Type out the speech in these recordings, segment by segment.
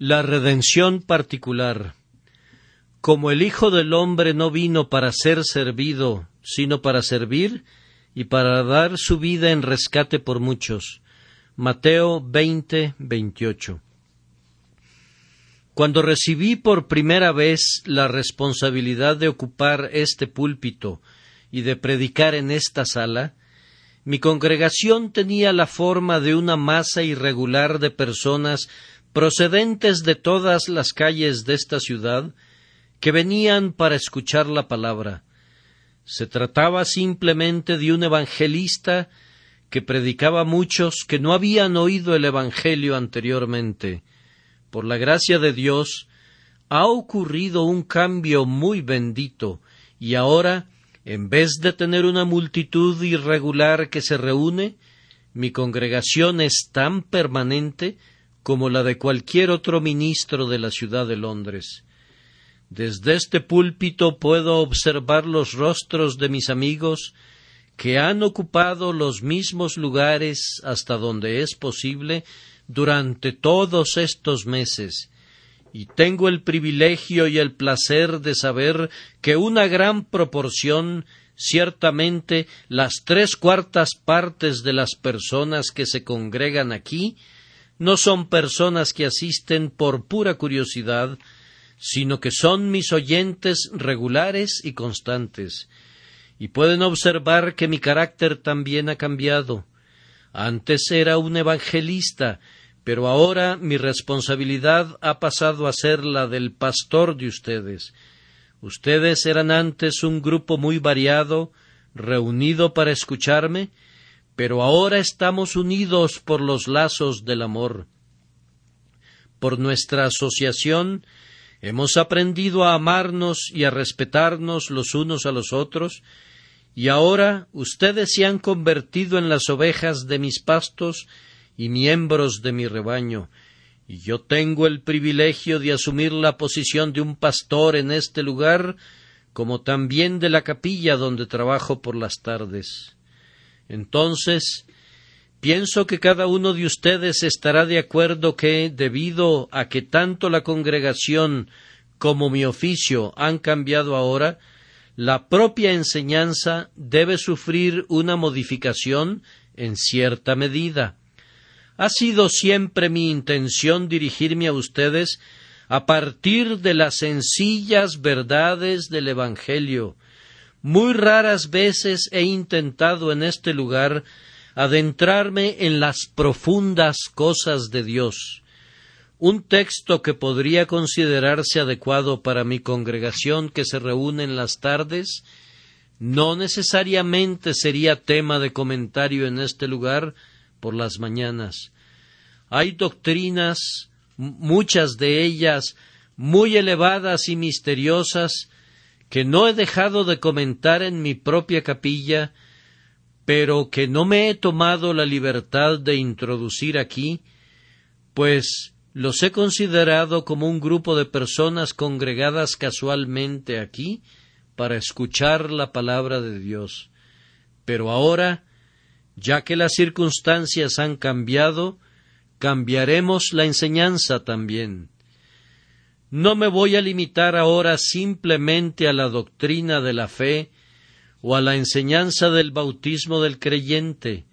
La redención particular. Como el Hijo del Hombre no vino para ser servido, sino para servir y para dar su vida en rescate por muchos. Mateo 20, 28. Cuando recibí por primera vez la responsabilidad de ocupar este púlpito y de predicar en esta sala, mi congregación tenía la forma de una masa irregular de personas procedentes de todas las calles de esta ciudad, que venían para escuchar la palabra. Se trataba simplemente de un evangelista que predicaba a muchos que no habían oído el Evangelio anteriormente. Por la gracia de Dios, ha ocurrido un cambio muy bendito, y ahora, en vez de tener una multitud irregular que se reúne, mi congregación es tan permanente como la de cualquier otro ministro de la ciudad de Londres. Desde este púlpito puedo observar los rostros de mis amigos que han ocupado los mismos lugares hasta donde es posible durante todos estos meses, y tengo el privilegio y el placer de saber que una gran proporción ciertamente las tres cuartas partes de las personas que se congregan aquí no son personas que asisten por pura curiosidad, sino que son mis oyentes regulares y constantes, y pueden observar que mi carácter también ha cambiado. Antes era un evangelista, pero ahora mi responsabilidad ha pasado a ser la del pastor de ustedes. Ustedes eran antes un grupo muy variado, reunido para escucharme, pero ahora estamos unidos por los lazos del amor. Por nuestra asociación hemos aprendido a amarnos y a respetarnos los unos a los otros, y ahora ustedes se han convertido en las ovejas de mis pastos y miembros de mi rebaño, y yo tengo el privilegio de asumir la posición de un pastor en este lugar, como también de la capilla donde trabajo por las tardes. Entonces, pienso que cada uno de ustedes estará de acuerdo que, debido a que tanto la congregación como mi oficio han cambiado ahora, la propia enseñanza debe sufrir una modificación en cierta medida. Ha sido siempre mi intención dirigirme a ustedes a partir de las sencillas verdades del Evangelio, muy raras veces he intentado en este lugar adentrarme en las profundas cosas de Dios. Un texto que podría considerarse adecuado para mi congregación que se reúne en las tardes no necesariamente sería tema de comentario en este lugar por las mañanas. Hay doctrinas, muchas de ellas muy elevadas y misteriosas, que no he dejado de comentar en mi propia capilla, pero que no me he tomado la libertad de introducir aquí, pues los he considerado como un grupo de personas congregadas casualmente aquí para escuchar la palabra de Dios. Pero ahora, ya que las circunstancias han cambiado, cambiaremos la enseñanza también. No me voy a limitar ahora simplemente a la doctrina de la fe o a la enseñanza del bautismo del creyente.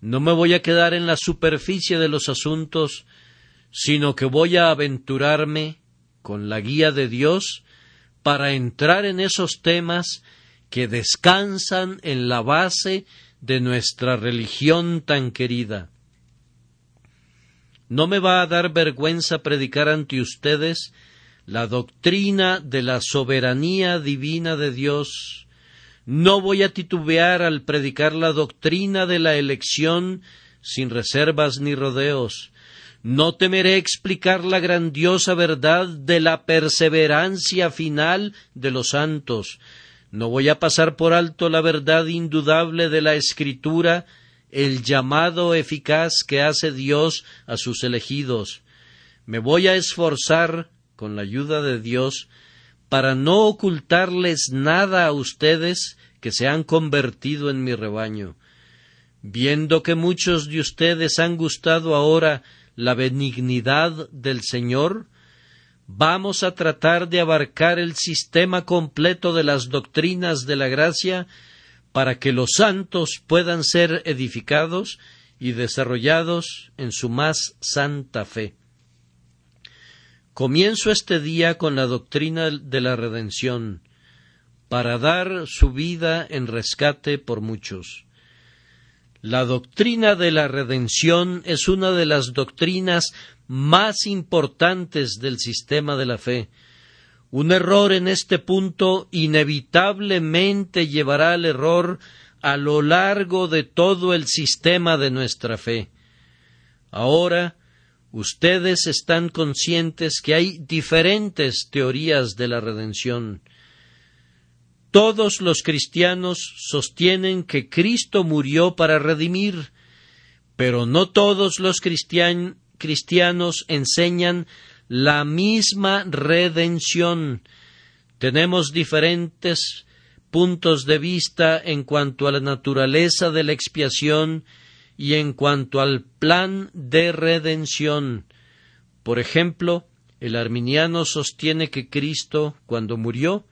No me voy a quedar en la superficie de los asuntos, sino que voy a aventurarme, con la guía de Dios, para entrar en esos temas que descansan en la base de nuestra religión tan querida. No me va a dar vergüenza predicar ante ustedes la doctrina de la soberanía divina de Dios. No voy a titubear al predicar la doctrina de la elección sin reservas ni rodeos. No temeré explicar la grandiosa verdad de la perseverancia final de los santos. No voy a pasar por alto la verdad indudable de la Escritura, el llamado eficaz que hace Dios a sus elegidos. Me voy a esforzar con la ayuda de Dios, para no ocultarles nada a ustedes que se han convertido en mi rebaño. Viendo que muchos de ustedes han gustado ahora la benignidad del Señor, vamos a tratar de abarcar el sistema completo de las doctrinas de la gracia para que los santos puedan ser edificados y desarrollados en su más santa fe. Comienzo este día con la doctrina de la redención, para dar su vida en rescate por muchos. La doctrina de la redención es una de las doctrinas más importantes del sistema de la fe. Un error en este punto inevitablemente llevará al error a lo largo de todo el sistema de nuestra fe. Ahora, ustedes están conscientes que hay diferentes teorías de la redención. Todos los cristianos sostienen que Cristo murió para redimir, pero no todos los cristianos enseñan la misma redención. Tenemos diferentes puntos de vista en cuanto a la naturaleza de la expiación y en cuanto al plan de redención. Por ejemplo, el arminiano sostiene que Cristo, cuando murió,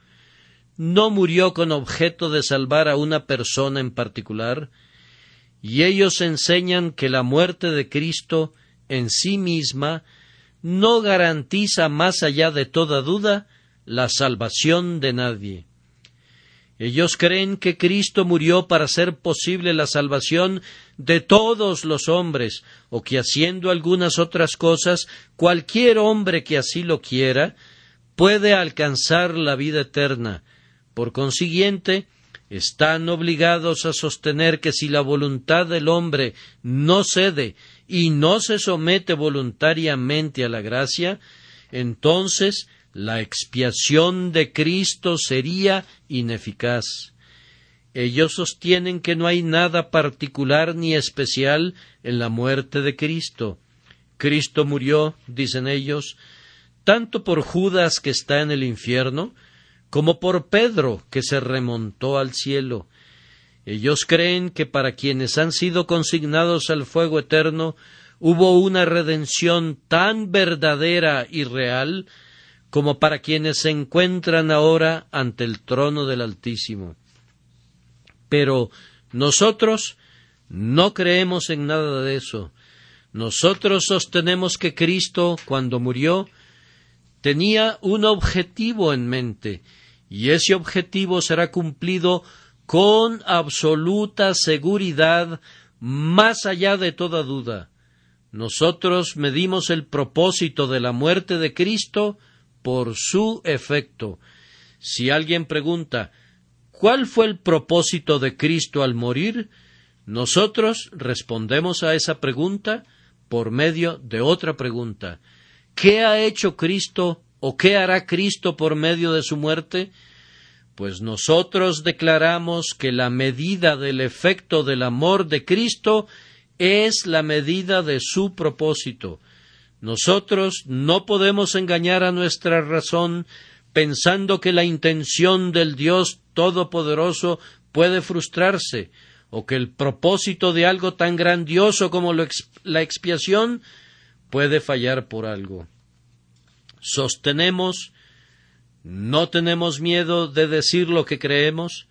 no murió con objeto de salvar a una persona en particular, y ellos enseñan que la muerte de Cristo en sí misma no garantiza más allá de toda duda la salvación de nadie. Ellos creen que Cristo murió para hacer posible la salvación de todos los hombres, o que haciendo algunas otras cosas, cualquier hombre que así lo quiera, puede alcanzar la vida eterna. Por consiguiente, están obligados a sostener que si la voluntad del hombre no cede y no se somete voluntariamente a la gracia, entonces la expiación de Cristo sería ineficaz. Ellos sostienen que no hay nada particular ni especial en la muerte de Cristo. Cristo murió, dicen ellos, tanto por Judas que está en el infierno, como por Pedro que se remontó al cielo. Ellos creen que para quienes han sido consignados al fuego eterno hubo una redención tan verdadera y real como para quienes se encuentran ahora ante el trono del Altísimo. Pero nosotros no creemos en nada de eso. Nosotros sostenemos que Cristo, cuando murió, tenía un objetivo en mente, y ese objetivo será cumplido con absoluta seguridad más allá de toda duda. Nosotros medimos el propósito de la muerte de Cristo por su efecto. Si alguien pregunta ¿Cuál fue el propósito de Cristo al morir? Nosotros respondemos a esa pregunta por medio de otra pregunta. ¿Qué ha hecho Cristo o qué hará Cristo por medio de su muerte? pues nosotros declaramos que la medida del efecto del amor de Cristo es la medida de su propósito. Nosotros no podemos engañar a nuestra razón pensando que la intención del Dios Todopoderoso puede frustrarse, o que el propósito de algo tan grandioso como la expiación puede fallar por algo. Sostenemos no tenemos miedo de decir lo que creemos,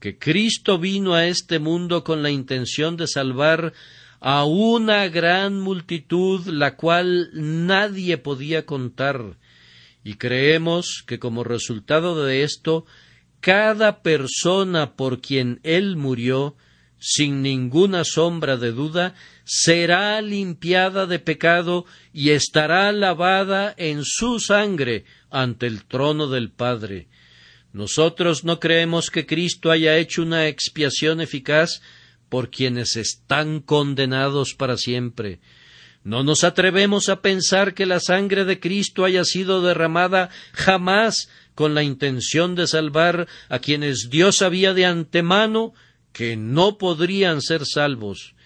que Cristo vino a este mundo con la intención de salvar a una gran multitud la cual nadie podía contar, y creemos que como resultado de esto, cada persona por quien Él murió, sin ninguna sombra de duda, será limpiada de pecado y estará lavada en su sangre ante el trono del Padre. Nosotros no creemos que Cristo haya hecho una expiación eficaz por quienes están condenados para siempre. No nos atrevemos a pensar que la sangre de Cristo haya sido derramada jamás con la intención de salvar a quienes Dios sabía de antemano que no podrían ser salvos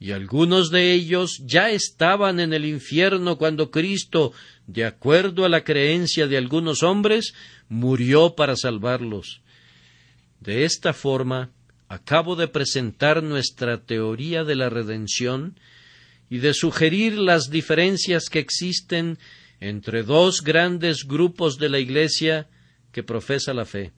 y algunos de ellos ya estaban en el infierno cuando Cristo, de acuerdo a la creencia de algunos hombres, murió para salvarlos. De esta forma, acabo de presentar nuestra teoría de la redención, y de sugerir las diferencias que existen entre dos grandes grupos de la Iglesia que profesa la fe.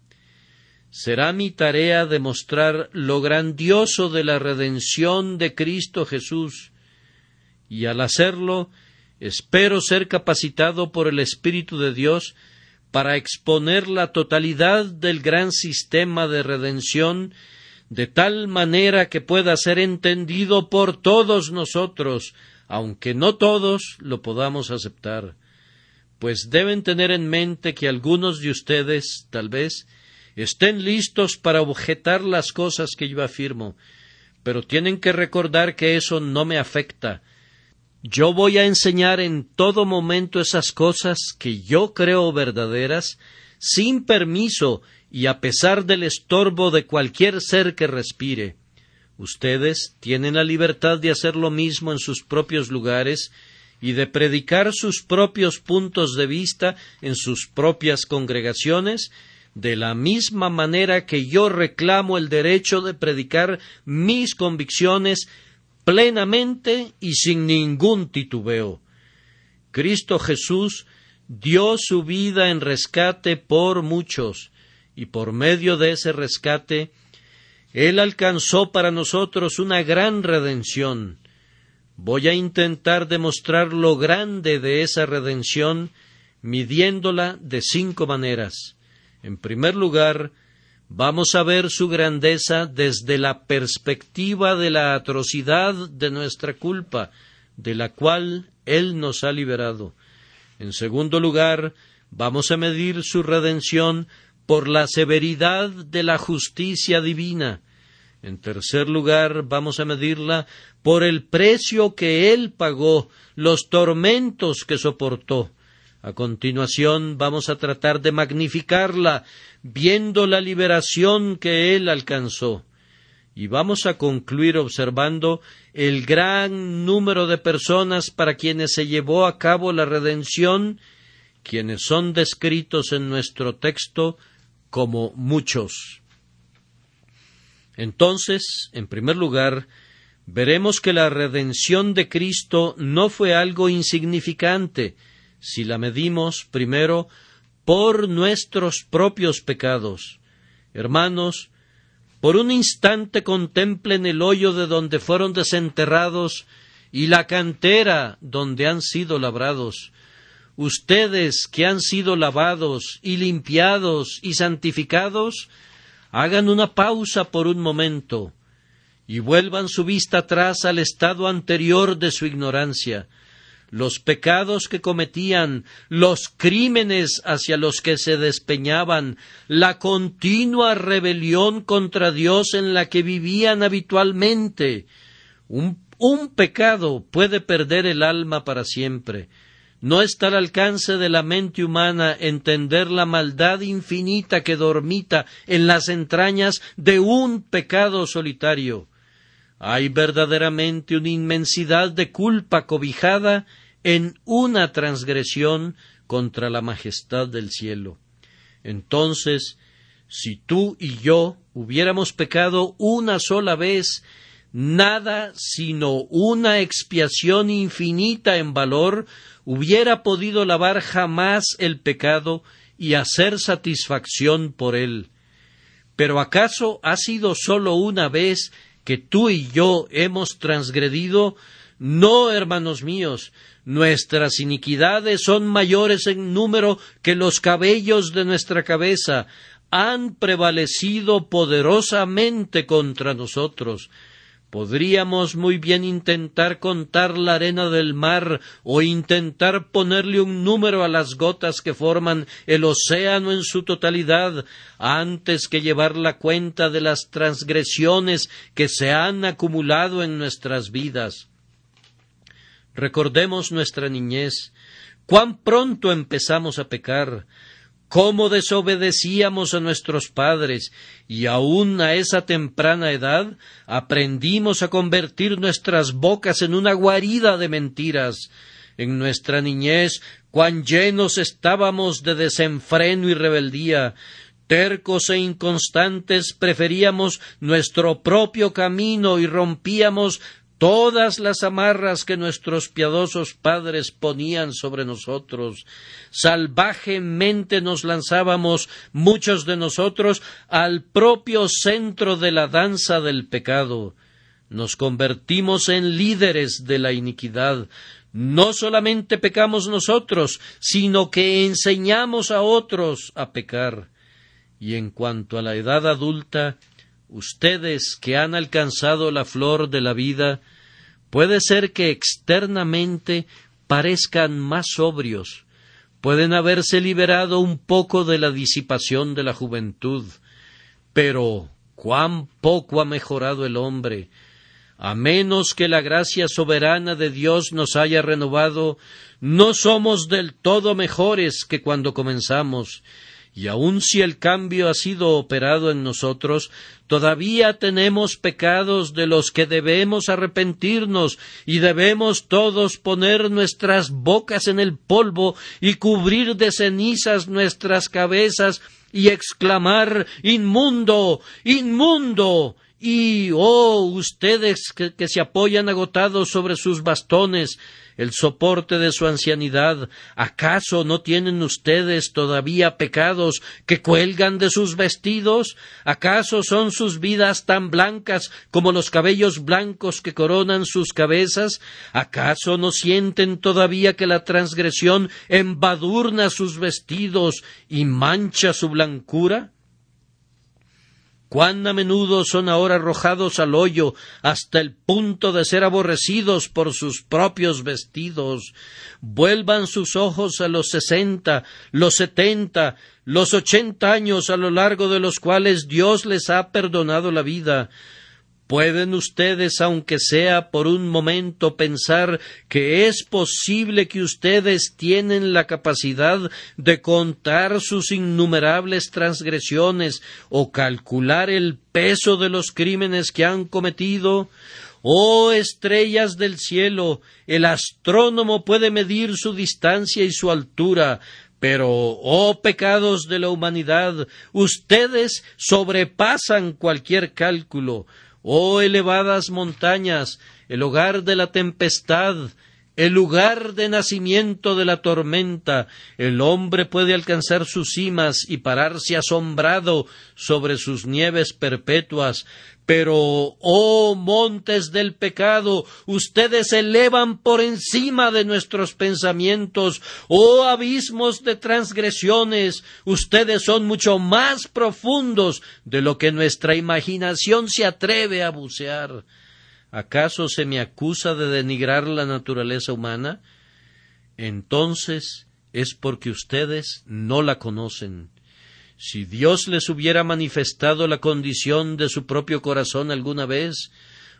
Será mi tarea demostrar lo grandioso de la redención de Cristo Jesús, y al hacerlo espero ser capacitado por el Espíritu de Dios para exponer la totalidad del gran sistema de redención de tal manera que pueda ser entendido por todos nosotros, aunque no todos lo podamos aceptar pues deben tener en mente que algunos de ustedes, tal vez, estén listos para objetar las cosas que yo afirmo, pero tienen que recordar que eso no me afecta. Yo voy a enseñar en todo momento esas cosas que yo creo verdaderas, sin permiso y a pesar del estorbo de cualquier ser que respire. Ustedes tienen la libertad de hacer lo mismo en sus propios lugares y de predicar sus propios puntos de vista en sus propias congregaciones, de la misma manera que yo reclamo el derecho de predicar mis convicciones plenamente y sin ningún titubeo. Cristo Jesús dio su vida en rescate por muchos, y por medio de ese rescate, Él alcanzó para nosotros una gran redención, Voy a intentar demostrar lo grande de esa redención midiéndola de cinco maneras. En primer lugar, vamos a ver su grandeza desde la perspectiva de la atrocidad de nuestra culpa, de la cual Él nos ha liberado. En segundo lugar, vamos a medir su redención por la severidad de la justicia divina. En tercer lugar, vamos a medirla por el precio que Él pagó, los tormentos que soportó. A continuación vamos a tratar de magnificarla, viendo la liberación que Él alcanzó. Y vamos a concluir observando el gran número de personas para quienes se llevó a cabo la redención, quienes son descritos en nuestro texto como muchos. Entonces, en primer lugar, veremos que la redención de Cristo no fue algo insignificante si la medimos primero por nuestros propios pecados. Hermanos, por un instante contemplen el hoyo de donde fueron desenterrados y la cantera donde han sido labrados. Ustedes que han sido lavados y limpiados y santificados, hagan una pausa por un momento y vuelvan su vista atrás al estado anterior de su ignorancia, los pecados que cometían, los crímenes hacia los que se despeñaban, la continua rebelión contra Dios en la que vivían habitualmente. Un, pecado puede perder el alma para siempre, no está al alcance de la mente humana entender la maldad infinita que dormita en las entrañas de un pecado solitario. Hay verdaderamente una inmensidad de culpa cobijada en una transgresión contra la majestad del cielo. Entonces, si tú y yo hubiéramos pecado una sola vez, nada sino una expiación infinita en valor hubiera podido lavar jamás el pecado y hacer satisfacción por él. Pero acaso ha sido sólo una vez que tú y yo hemos transgredido, no, hermanos míos, nuestras iniquidades son mayores en número que los cabellos de nuestra cabeza, han prevalecido poderosamente contra nosotros. Podríamos muy bien intentar contar la arena del mar o intentar ponerle un número a las gotas que forman el océano en su totalidad antes que llevar la cuenta de las transgresiones que se han acumulado en nuestras vidas. Recordemos nuestra niñez, cuán pronto empezamos a pecar, cómo desobedecíamos a nuestros padres y aun a esa temprana edad aprendimos a convertir nuestras bocas en una guarida de mentiras. En nuestra niñez, cuán llenos estábamos de desenfreno y rebeldía, tercos e inconstantes preferíamos nuestro propio camino y rompíamos todas las amarras que nuestros piadosos padres ponían sobre nosotros. Salvajemente nos lanzábamos muchos de nosotros al propio centro de la danza del pecado. Nos convertimos en líderes de la iniquidad. No solamente pecamos nosotros, sino que enseñamos a otros a pecar. Y en cuanto a la edad adulta, ustedes que han alcanzado la flor de la vida, puede ser que externamente parezcan más sobrios, pueden haberse liberado un poco de la disipación de la juventud, pero cuán poco ha mejorado el hombre, a menos que la gracia soberana de Dios nos haya renovado, no somos del todo mejores que cuando comenzamos, y aun si el cambio ha sido operado en nosotros, todavía tenemos pecados de los que debemos arrepentirnos y debemos todos poner nuestras bocas en el polvo y cubrir de cenizas nuestras cabezas y exclamar Inmundo. Inmundo. Y, oh, ustedes que, se apoyan agotados sobre sus bastones, el soporte de su ancianidad. ¿Acaso no tienen ustedes todavía pecados que cuelgan de sus vestidos? ¿Acaso son sus vidas tan blancas como los cabellos blancos que coronan sus cabezas? ¿Acaso no sienten todavía que la transgresión embadurna sus vestidos y mancha su blancura? Cuán a menudo son ahora arrojados al hoyo hasta el punto de ser aborrecidos por sus propios vestidos. Vuelvan sus ojos a los sesenta, los setenta, los ochenta años a lo largo de los cuales Dios les ha perdonado la vida. ¿Pueden ustedes, aunque sea por un momento, pensar que es posible que ustedes tienen la capacidad de contar sus innumerables transgresiones o calcular el peso de los crímenes que han cometido? Oh estrellas del cielo, el astrónomo puede medir su distancia y su altura, pero, oh pecados de la humanidad, ustedes sobrepasan cualquier cálculo. Oh elevadas montañas, el hogar de la tempestad, el lugar de nacimiento de la tormenta, el hombre puede alcanzar sus cimas y pararse asombrado sobre sus nieves perpetuas, pero, oh montes del pecado, ustedes se elevan por encima de nuestros pensamientos, oh abismos de transgresiones, ustedes son mucho más profundos de lo que nuestra imaginación se atreve a bucear. ¿Acaso se me acusa de denigrar la naturaleza humana? Entonces es porque ustedes no la conocen. Si Dios les hubiera manifestado la condición de su propio corazón alguna vez,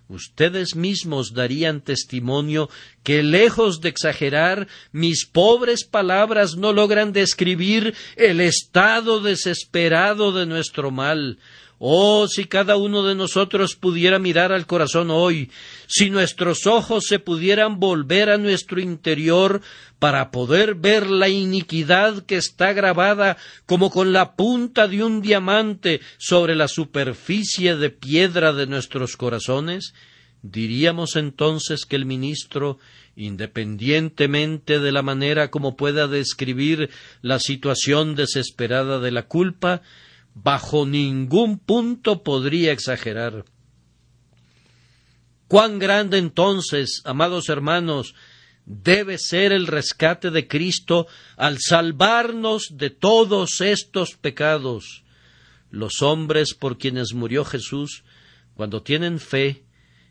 ustedes mismos darían testimonio que, lejos de exagerar, mis pobres palabras no logran describir el estado desesperado de nuestro mal, Oh, si cada uno de nosotros pudiera mirar al corazón hoy, si nuestros ojos se pudieran volver a nuestro interior para poder ver la iniquidad que está grabada como con la punta de un diamante sobre la superficie de piedra de nuestros corazones, diríamos entonces que el ministro independientemente de la manera como pueda describir la situación desesperada de la culpa, bajo ningún punto podría exagerar. Cuán grande entonces, amados hermanos, debe ser el rescate de Cristo al salvarnos de todos estos pecados. Los hombres por quienes murió Jesús, cuando tienen fe,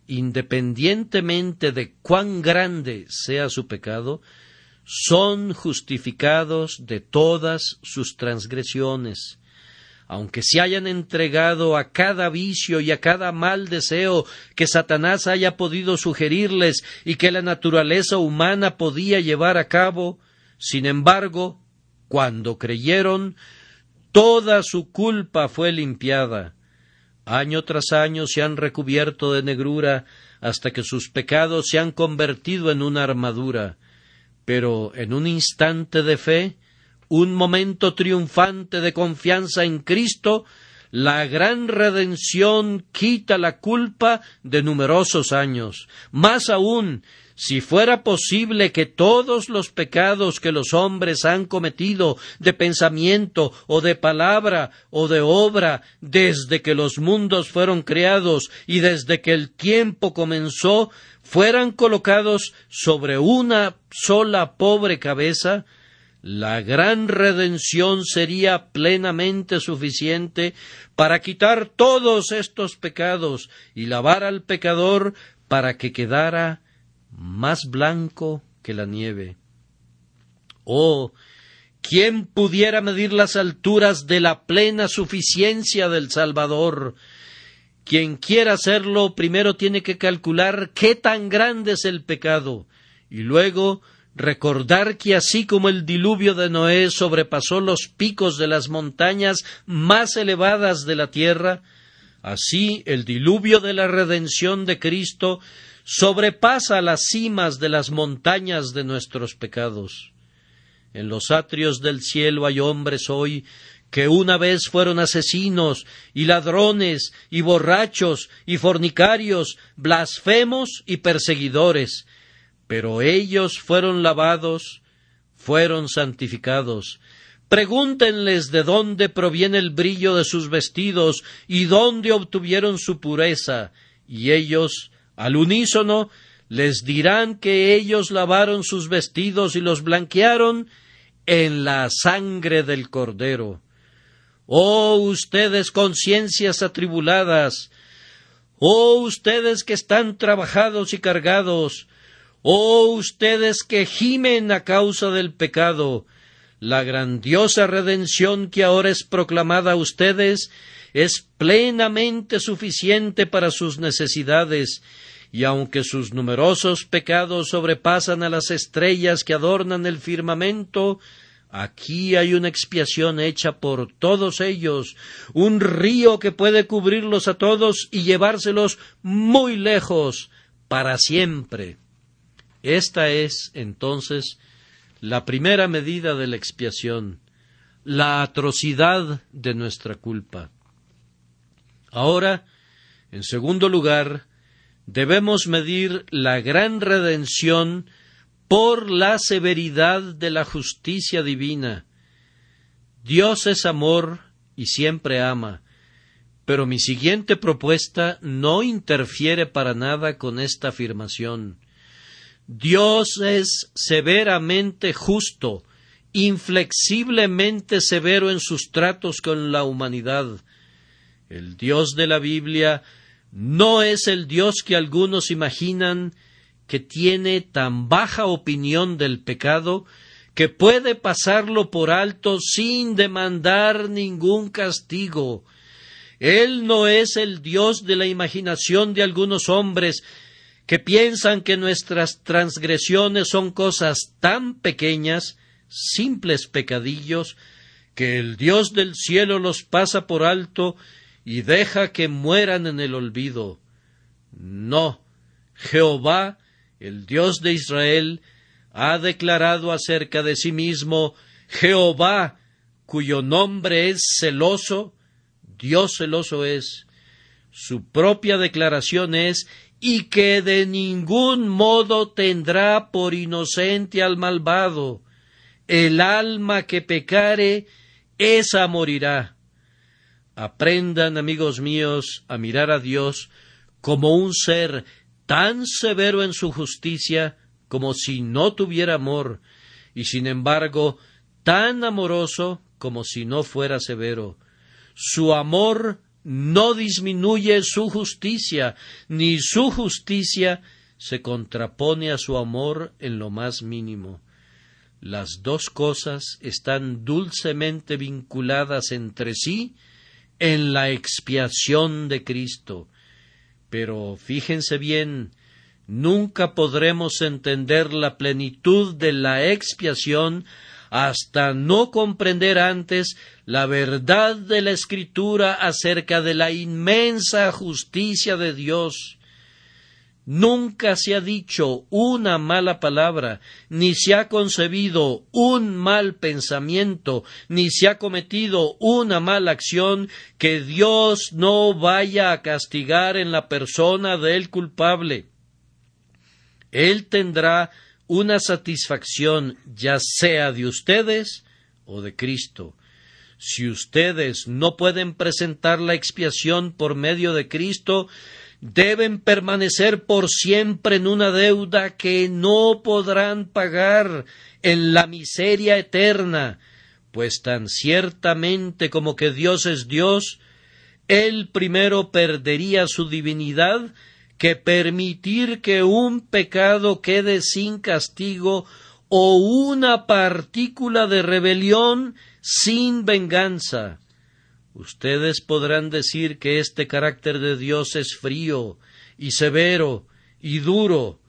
independientemente de cuán grande sea su pecado, son justificados de todas sus transgresiones aunque se hayan entregado a cada vicio y a cada mal deseo que Satanás haya podido sugerirles y que la naturaleza humana podía llevar a cabo, sin embargo, cuando creyeron, toda su culpa fue limpiada. Año tras año se han recubierto de negrura hasta que sus pecados se han convertido en una armadura. Pero en un instante de fe un momento triunfante de confianza en Cristo, la gran redención quita la culpa de numerosos años. Más aún, si fuera posible que todos los pecados que los hombres han cometido de pensamiento o de palabra o de obra desde que los mundos fueron creados y desde que el tiempo comenzó fueran colocados sobre una sola pobre cabeza, la gran redención sería plenamente suficiente para quitar todos estos pecados y lavar al pecador para que quedara más blanco que la nieve. Oh, ¿quién pudiera medir las alturas de la plena suficiencia del Salvador? Quien quiera hacerlo primero tiene que calcular qué tan grande es el pecado y luego recordar que así como el diluvio de Noé sobrepasó los picos de las montañas más elevadas de la tierra, así el diluvio de la redención de Cristo sobrepasa las cimas de las montañas de nuestros pecados. En los atrios del cielo hay hombres hoy que una vez fueron asesinos y ladrones y borrachos y fornicarios, blasfemos y perseguidores, pero ellos fueron lavados, fueron santificados. Pregúntenles de dónde proviene el brillo de sus vestidos y dónde obtuvieron su pureza, y ellos al unísono les dirán que ellos lavaron sus vestidos y los blanquearon en la sangre del Cordero. Oh ustedes conciencias atribuladas, oh ustedes que están trabajados y cargados, oh ustedes que gimen a causa del pecado, la grandiosa redención que ahora es proclamada a ustedes es plenamente suficiente para sus necesidades, y aunque sus numerosos pecados sobrepasan a las estrellas que adornan el firmamento, Aquí hay una expiación hecha por todos ellos, un río que puede cubrirlos a todos y llevárselos muy lejos para siempre. Esta es, entonces, la primera medida de la expiación, la atrocidad de nuestra culpa. Ahora, en segundo lugar, debemos medir la gran redención por la severidad de la justicia divina. Dios es amor y siempre ama, pero mi siguiente propuesta no interfiere para nada con esta afirmación. Dios es severamente justo, inflexiblemente severo en sus tratos con la humanidad. El Dios de la Biblia no es el Dios que algunos imaginan que tiene tan baja opinión del pecado que puede pasarlo por alto sin demandar ningún castigo. Él no es el Dios de la imaginación de algunos hombres que piensan que nuestras transgresiones son cosas tan pequeñas, simples pecadillos, que el Dios del cielo los pasa por alto y deja que mueran en el olvido. No, Jehová el Dios de Israel, ha declarado acerca de sí mismo Jehová, cuyo nombre es celoso, Dios celoso es. Su propia declaración es y que de ningún modo tendrá por inocente al malvado. El alma que pecare, esa morirá. Aprendan, amigos míos, a mirar a Dios como un ser tan severo en su justicia como si no tuviera amor, y sin embargo tan amoroso como si no fuera severo. Su amor no disminuye su justicia, ni su justicia se contrapone a su amor en lo más mínimo. Las dos cosas están dulcemente vinculadas entre sí en la expiación de Cristo. Pero fíjense bien, nunca podremos entender la plenitud de la expiación hasta no comprender antes la verdad de la Escritura acerca de la inmensa justicia de Dios. Nunca se ha dicho una mala palabra, ni se ha concebido un mal pensamiento, ni se ha cometido una mala acción que Dios no vaya a castigar en la persona del culpable. Él tendrá una satisfacción ya sea de ustedes o de Cristo. Si ustedes no pueden presentar la expiación por medio de Cristo, deben permanecer por siempre en una deuda que no podrán pagar en la miseria eterna, pues tan ciertamente como que Dios es Dios, Él primero perdería su divinidad que permitir que un pecado quede sin castigo o una partícula de rebelión sin venganza. Ustedes podrán decir que este carácter de Dios es frío y severo y duro.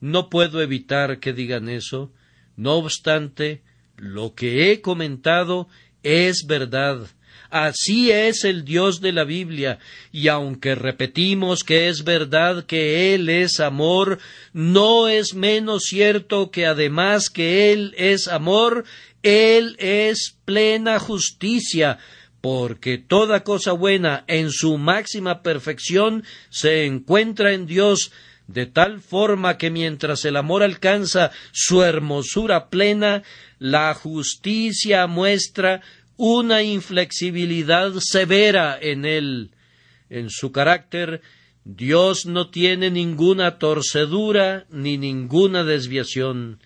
No puedo evitar que digan eso. No obstante, lo que he comentado es verdad. Así es el Dios de la Biblia, y aunque repetimos que es verdad que Él es amor, no es menos cierto que además que Él es amor, Él es plena justicia, porque toda cosa buena en su máxima perfección se encuentra en Dios, de tal forma que mientras el amor alcanza su hermosura plena, la justicia muestra una inflexibilidad severa en él. En su carácter, Dios no tiene ninguna torcedura ni ninguna desviación.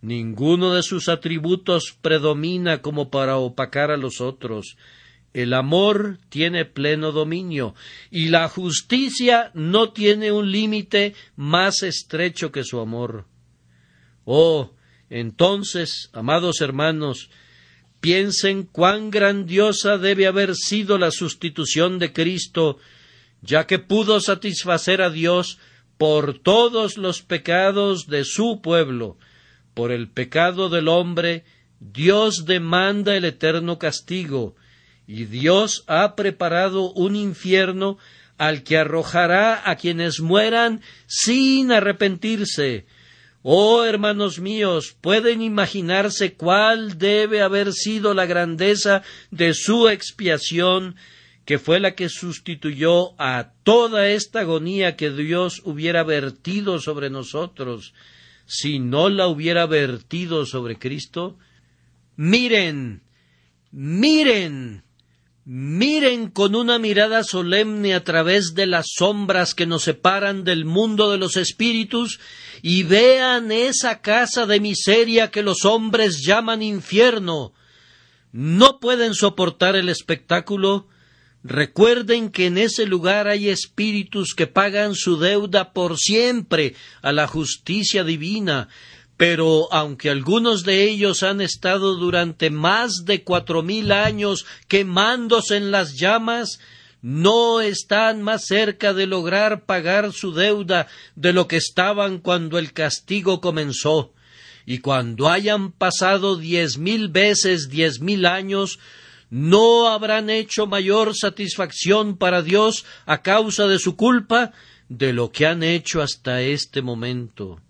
Ninguno de sus atributos predomina como para opacar a los otros. El amor tiene pleno dominio y la justicia no tiene un límite más estrecho que su amor. Oh, entonces, amados hermanos, piensen cuán grandiosa debe haber sido la sustitución de Cristo, ya que pudo satisfacer a Dios por todos los pecados de su pueblo. Por el pecado del hombre, Dios demanda el eterno castigo, y Dios ha preparado un infierno al que arrojará a quienes mueran sin arrepentirse. Oh hermanos míos, pueden imaginarse cuál debe haber sido la grandeza de su expiación, que fue la que sustituyó a toda esta agonía que Dios hubiera vertido sobre nosotros, si no la hubiera vertido sobre Cristo. Miren, miren, Miren con una mirada solemne a través de las sombras que nos separan del mundo de los espíritus y vean esa casa de miseria que los hombres llaman infierno. ¿No pueden soportar el espectáculo? Recuerden que en ese lugar hay espíritus que pagan su deuda por siempre a la justicia divina, pero aunque algunos de ellos han estado durante más de cuatro mil años quemándose en las llamas, no están más cerca de lograr pagar su deuda de lo que estaban cuando el castigo comenzó. Y cuando hayan pasado diez mil veces diez mil años, no habrán hecho mayor satisfacción para Dios a causa de su culpa de lo que han hecho hasta este momento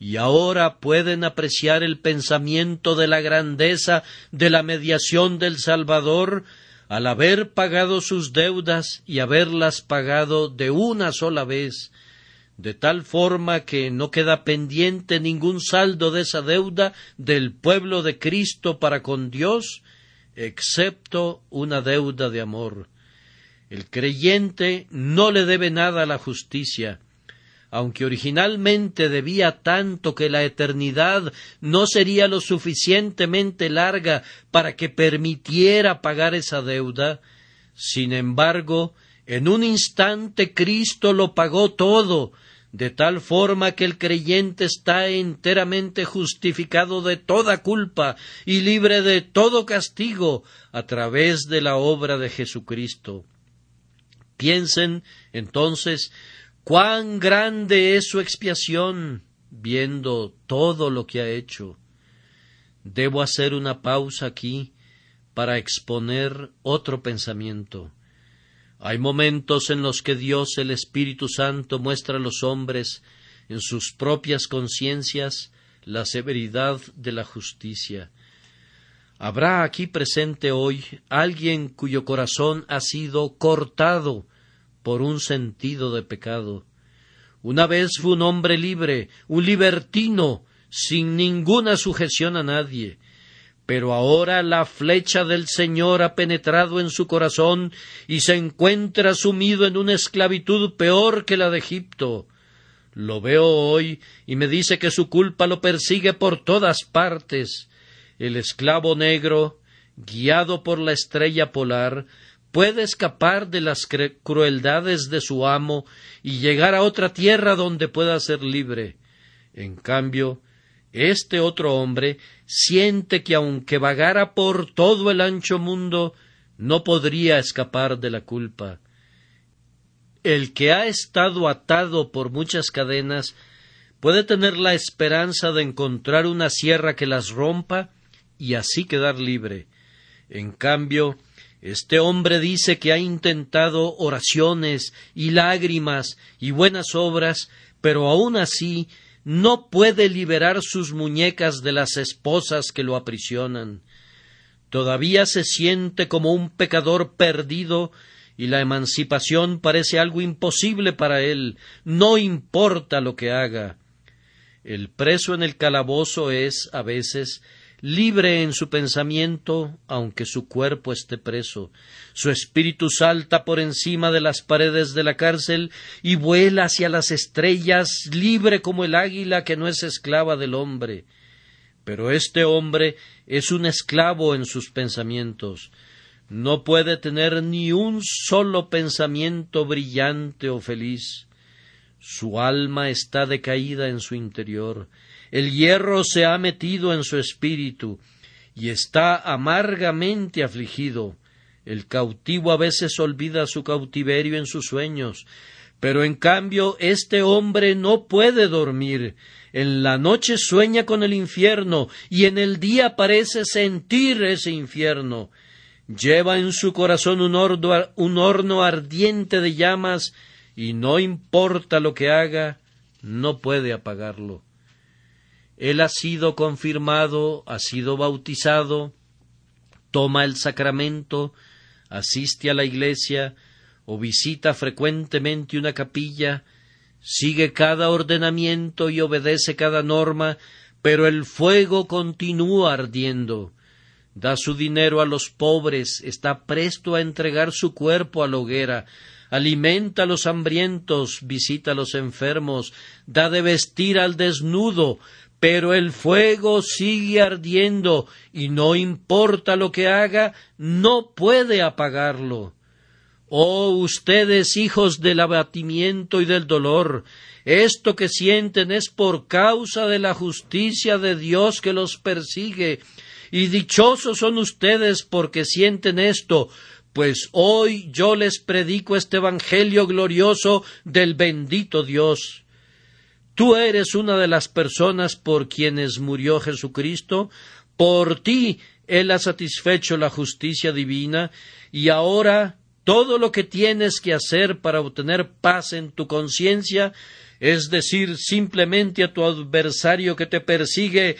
y ahora pueden apreciar el pensamiento de la grandeza de la mediación del Salvador al haber pagado sus deudas y haberlas pagado de una sola vez, de tal forma que no queda pendiente ningún saldo de esa deuda del pueblo de Cristo para con Dios, excepto una deuda de amor. El creyente no le debe nada a la justicia, aunque originalmente debía tanto que la eternidad no sería lo suficientemente larga para que permitiera pagar esa deuda, sin embargo, en un instante Cristo lo pagó todo, de tal forma que el creyente está enteramente justificado de toda culpa y libre de todo castigo a través de la obra de Jesucristo. Piensen, entonces, cuán grande es su expiación viendo todo lo que ha hecho. Debo hacer una pausa aquí para exponer otro pensamiento. Hay momentos en los que Dios el Espíritu Santo muestra a los hombres en sus propias conciencias la severidad de la justicia. Habrá aquí presente hoy alguien cuyo corazón ha sido cortado por un sentido de pecado. Una vez fue un hombre libre, un libertino, sin ninguna sujeción a nadie. Pero ahora la flecha del Señor ha penetrado en su corazón y se encuentra sumido en una esclavitud peor que la de Egipto. Lo veo hoy y me dice que su culpa lo persigue por todas partes. El esclavo negro, guiado por la estrella polar, puede escapar de las crueldades de su amo y llegar a otra tierra donde pueda ser libre. En cambio, este otro hombre siente que aunque vagara por todo el ancho mundo, no podría escapar de la culpa. El que ha estado atado por muchas cadenas puede tener la esperanza de encontrar una sierra que las rompa y así quedar libre. En cambio, este hombre dice que ha intentado oraciones y lágrimas y buenas obras, pero aun así no puede liberar sus muñecas de las esposas que lo aprisionan. Todavía se siente como un pecador perdido y la emancipación parece algo imposible para él, no importa lo que haga. El preso en el calabozo es, a veces, libre en su pensamiento, aunque su cuerpo esté preso. Su espíritu salta por encima de las paredes de la cárcel y vuela hacia las estrellas, libre como el águila que no es esclava del hombre. Pero este hombre es un esclavo en sus pensamientos. No puede tener ni un solo pensamiento brillante o feliz. Su alma está decaída en su interior el hierro se ha metido en su espíritu y está amargamente afligido. El cautivo a veces olvida su cautiverio en sus sueños, pero en cambio este hombre no puede dormir. En la noche sueña con el infierno y en el día parece sentir ese infierno. Lleva en su corazón un, un horno ardiente de llamas y no importa lo que haga, no puede apagarlo. Él ha sido confirmado, ha sido bautizado, toma el sacramento, asiste a la iglesia o visita frecuentemente una capilla, sigue cada ordenamiento y obedece cada norma, pero el fuego continúa ardiendo. Da su dinero a los pobres, está presto a entregar su cuerpo a la hoguera, alimenta a los hambrientos, visita a los enfermos, da de vestir al desnudo, pero el fuego sigue ardiendo y no importa lo que haga, no puede apagarlo. Oh ustedes hijos del abatimiento y del dolor, esto que sienten es por causa de la justicia de Dios que los persigue, y dichosos son ustedes porque sienten esto, pues hoy yo les predico este Evangelio glorioso del bendito Dios. Tú eres una de las personas por quienes murió Jesucristo, por ti Él ha satisfecho la justicia divina, y ahora todo lo que tienes que hacer para obtener paz en tu conciencia es decir simplemente a tu adversario que te persigue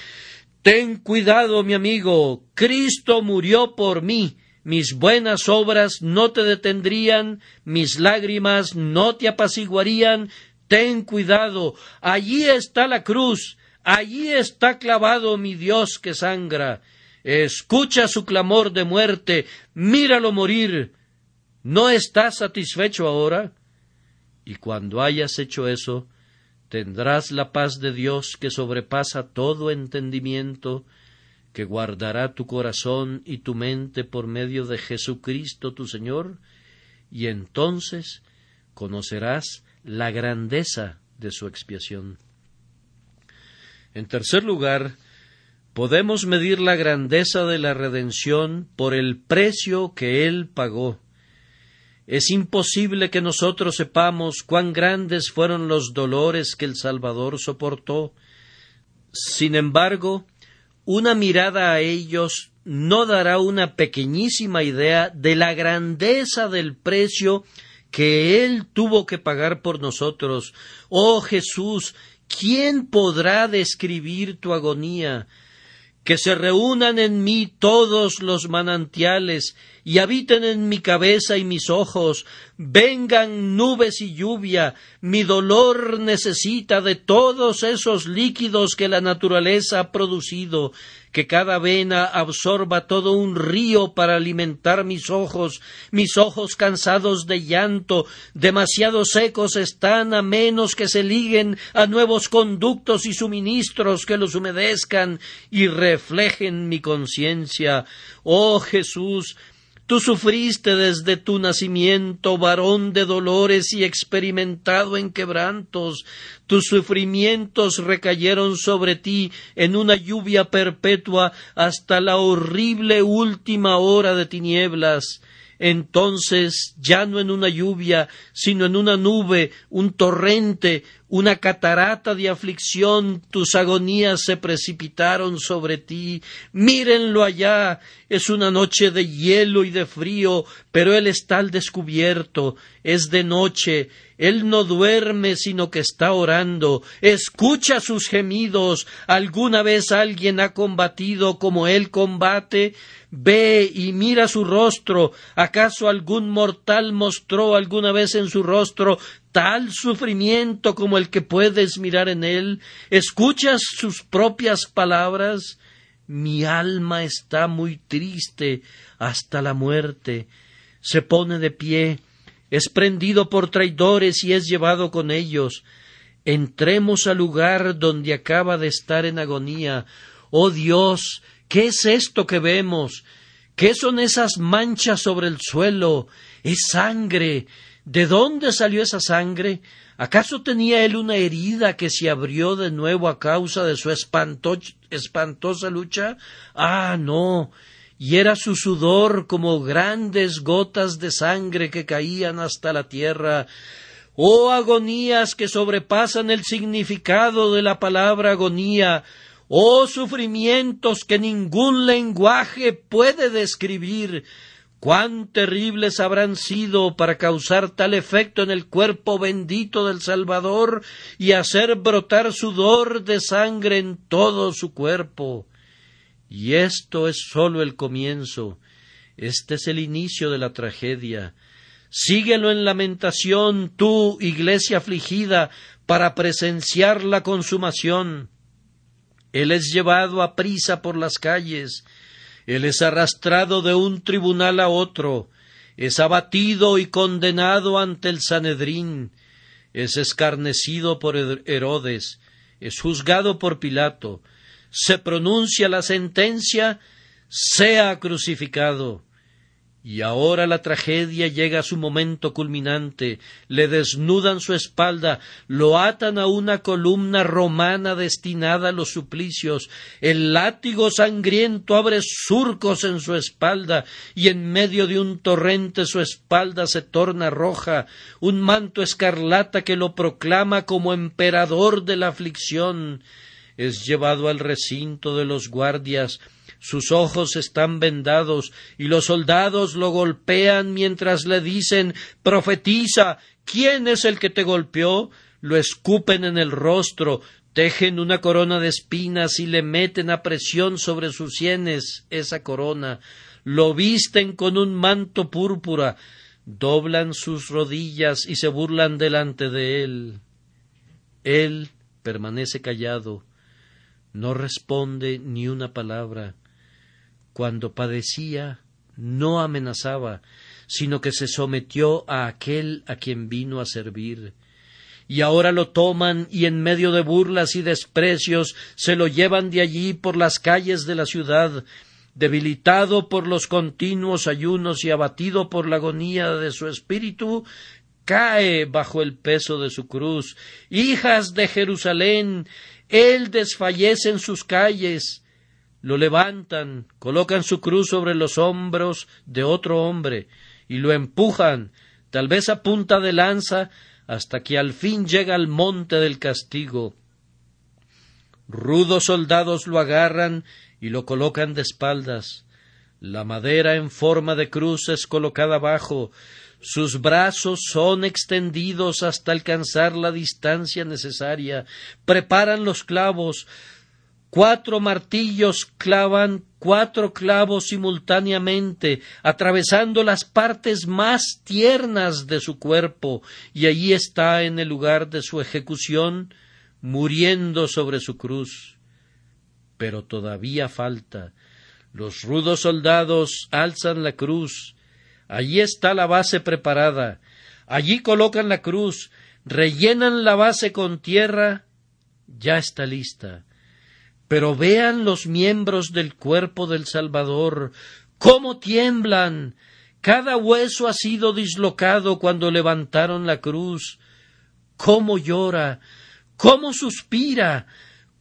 Ten cuidado, mi amigo, Cristo murió por mí, mis buenas obras no te detendrían, mis lágrimas no te apaciguarían, Ten cuidado, allí está la cruz, allí está clavado mi Dios que sangra. Escucha su clamor de muerte, míralo morir. ¿No estás satisfecho ahora? Y cuando hayas hecho eso, tendrás la paz de Dios que sobrepasa todo entendimiento, que guardará tu corazón y tu mente por medio de Jesucristo tu Señor, y entonces conocerás la grandeza de su expiación. En tercer lugar, podemos medir la grandeza de la redención por el precio que Él pagó. Es imposible que nosotros sepamos cuán grandes fueron los dolores que el Salvador soportó. Sin embargo, una mirada a ellos no dará una pequeñísima idea de la grandeza del precio que Él tuvo que pagar por nosotros. Oh Jesús, ¿quién podrá describir tu agonía? Que se reúnan en mí todos los manantiales y habiten en mi cabeza y mis ojos, vengan nubes y lluvia, mi dolor necesita de todos esos líquidos que la naturaleza ha producido, que cada vena absorba todo un río para alimentar mis ojos, mis ojos cansados de llanto, demasiado secos están a menos que se liguen a nuevos conductos y suministros que los humedezcan y reflejen mi conciencia. Oh Jesús, Tú sufriste desde tu nacimiento, varón de dolores y experimentado en quebrantos. Tus sufrimientos recayeron sobre ti en una lluvia perpetua hasta la horrible última hora de tinieblas entonces ya no en una lluvia, sino en una nube, un torrente, una catarata de aflicción, tus agonías se precipitaron sobre ti. Mírenlo allá, es una noche de hielo y de frío, pero él está al descubierto, es de noche, él no duerme, sino que está orando, escucha sus gemidos, alguna vez alguien ha combatido como él combate, Ve y mira su rostro. ¿Acaso algún mortal mostró alguna vez en su rostro tal sufrimiento como el que puedes mirar en él? ¿Escuchas sus propias palabras? Mi alma está muy triste hasta la muerte. Se pone de pie, es prendido por traidores y es llevado con ellos. Entremos al lugar donde acaba de estar en agonía. Oh Dios, ¿Qué es esto que vemos? ¿Qué son esas manchas sobre el suelo? Es sangre. ¿De dónde salió esa sangre? ¿Acaso tenía él una herida que se abrió de nuevo a causa de su espantosa lucha? Ah, no. Y era su sudor como grandes gotas de sangre que caían hasta la tierra. Oh agonías que sobrepasan el significado de la palabra agonía oh sufrimientos que ningún lenguaje puede describir, cuán terribles habrán sido para causar tal efecto en el cuerpo bendito del Salvador y hacer brotar sudor de sangre en todo su cuerpo. Y esto es sólo el comienzo, este es el inicio de la tragedia. Síguelo en lamentación, tú, iglesia afligida, para presenciar la consumación. Él es llevado a prisa por las calles, Él es arrastrado de un tribunal a otro, es abatido y condenado ante el Sanedrín, es escarnecido por Herodes, es juzgado por Pilato, se pronuncia la sentencia, sea crucificado. Y ahora la tragedia llega a su momento culminante, le desnudan su espalda, lo atan a una columna romana destinada a los suplicios, el látigo sangriento abre surcos en su espalda, y en medio de un torrente su espalda se torna roja, un manto escarlata que lo proclama como emperador de la aflicción. Es llevado al recinto de los guardias, sus ojos están vendados y los soldados lo golpean mientras le dicen Profetiza. ¿Quién es el que te golpeó? Lo escupen en el rostro, tejen una corona de espinas y le meten a presión sobre sus sienes esa corona, lo visten con un manto púrpura, doblan sus rodillas y se burlan delante de él. Él permanece callado, no responde ni una palabra cuando padecía, no amenazaba, sino que se sometió a aquel a quien vino a servir. Y ahora lo toman y en medio de burlas y desprecios se lo llevan de allí por las calles de la ciudad, debilitado por los continuos ayunos y abatido por la agonía de su espíritu, cae bajo el peso de su cruz. Hijas de Jerusalén, él desfallece en sus calles, lo levantan, colocan su cruz sobre los hombros de otro hombre y lo empujan, tal vez a punta de lanza, hasta que al fin llega al monte del castigo. Rudos soldados lo agarran y lo colocan de espaldas. La madera en forma de cruz es colocada abajo, sus brazos son extendidos hasta alcanzar la distancia necesaria, preparan los clavos, Cuatro martillos clavan cuatro clavos simultáneamente, atravesando las partes más tiernas de su cuerpo, y allí está en el lugar de su ejecución, muriendo sobre su cruz. Pero todavía falta. Los rudos soldados alzan la cruz. Allí está la base preparada. Allí colocan la cruz, rellenan la base con tierra. Ya está lista pero vean los miembros del cuerpo del Salvador, cómo tiemblan. Cada hueso ha sido dislocado cuando levantaron la cruz. Cómo llora, cómo suspira,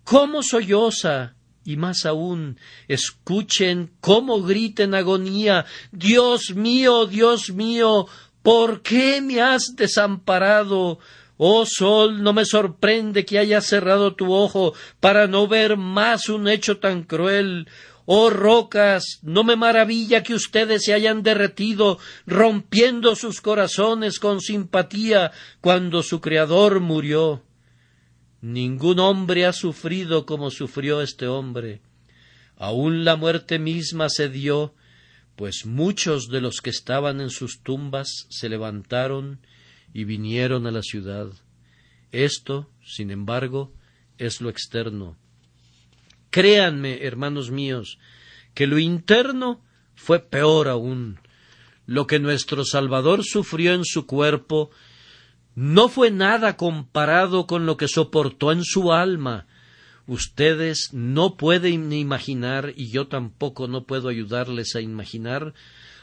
cómo solloza. Y más aún, escuchen cómo grita en agonía Dios mío, Dios mío, ¿por qué me has desamparado? Oh sol, no me sorprende que hayas cerrado tu ojo para no ver más un hecho tan cruel. Oh rocas, no me maravilla que ustedes se hayan derretido, rompiendo sus corazones con simpatía cuando su Creador murió. Ningún hombre ha sufrido como sufrió este hombre. Aun la muerte misma se dio, pues muchos de los que estaban en sus tumbas se levantaron y vinieron a la ciudad. Esto, sin embargo, es lo externo. Créanme, hermanos míos, que lo interno fue peor aún. Lo que nuestro Salvador sufrió en su cuerpo no fue nada comparado con lo que soportó en su alma. Ustedes no pueden imaginar, y yo tampoco no puedo ayudarles a imaginar,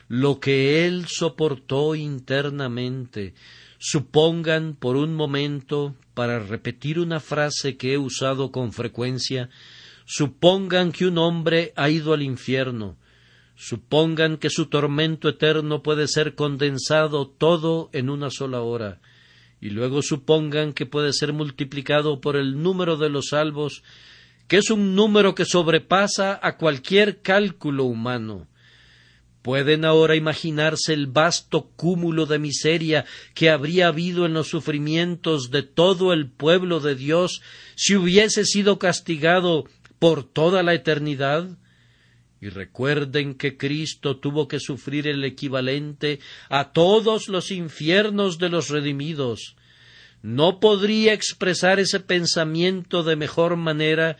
lo que él soportó internamente, Supongan por un momento, para repetir una frase que he usado con frecuencia, supongan que un hombre ha ido al infierno, supongan que su tormento eterno puede ser condensado todo en una sola hora, y luego supongan que puede ser multiplicado por el número de los salvos, que es un número que sobrepasa a cualquier cálculo humano. Pueden ahora imaginarse el vasto cúmulo de miseria que habría habido en los sufrimientos de todo el pueblo de Dios si hubiese sido castigado por toda la eternidad. Y recuerden que Cristo tuvo que sufrir el equivalente a todos los infiernos de los redimidos. No podría expresar ese pensamiento de mejor manera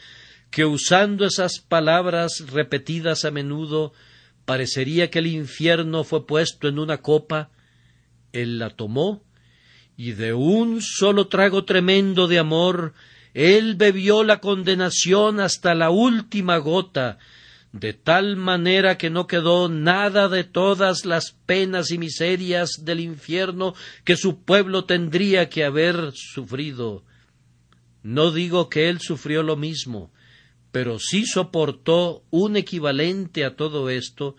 que usando esas palabras repetidas a menudo parecería que el infierno fue puesto en una copa, él la tomó, y de un solo trago tremendo de amor, él bebió la condenación hasta la última gota, de tal manera que no quedó nada de todas las penas y miserias del infierno que su pueblo tendría que haber sufrido. No digo que él sufrió lo mismo, pero sí soportó un equivalente a todo esto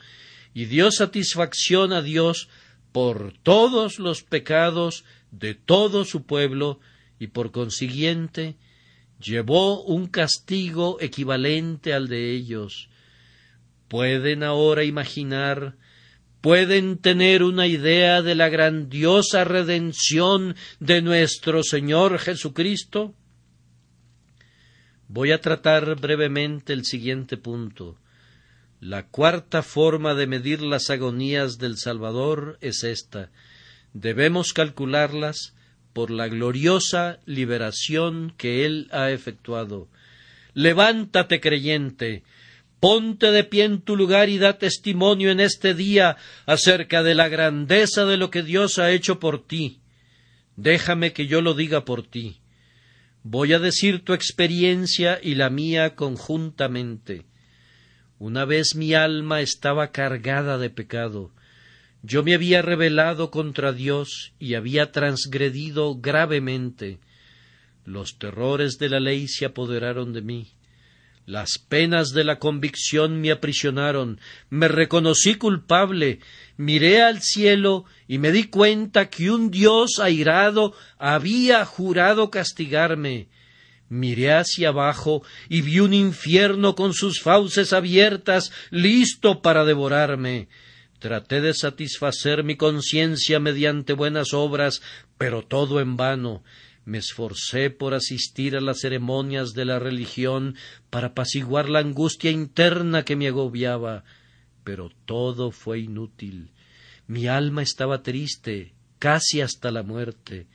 y dio satisfacción a Dios por todos los pecados de todo su pueblo y por consiguiente llevó un castigo equivalente al de ellos. Pueden ahora imaginar, pueden tener una idea de la grandiosa redención de nuestro Señor Jesucristo. Voy a tratar brevemente el siguiente punto. La cuarta forma de medir las agonías del Salvador es esta. Debemos calcularlas por la gloriosa liberación que Él ha efectuado. Levántate, creyente, ponte de pie en tu lugar y da testimonio en este día acerca de la grandeza de lo que Dios ha hecho por ti. Déjame que yo lo diga por ti. Voy a decir tu experiencia y la mía conjuntamente. Una vez mi alma estaba cargada de pecado. Yo me había rebelado contra Dios y había transgredido gravemente. Los terrores de la ley se apoderaron de mí. Las penas de la convicción me aprisionaron. Me reconocí culpable. Miré al cielo y me di cuenta que un Dios airado había jurado castigarme. Miré hacia abajo y vi un infierno con sus fauces abiertas, listo para devorarme. Traté de satisfacer mi conciencia mediante buenas obras, pero todo en vano. Me esforcé por asistir a las ceremonias de la religión para apaciguar la angustia interna que me agobiaba, pero todo fue inútil. Mi alma estaba triste, casi hasta la muerte.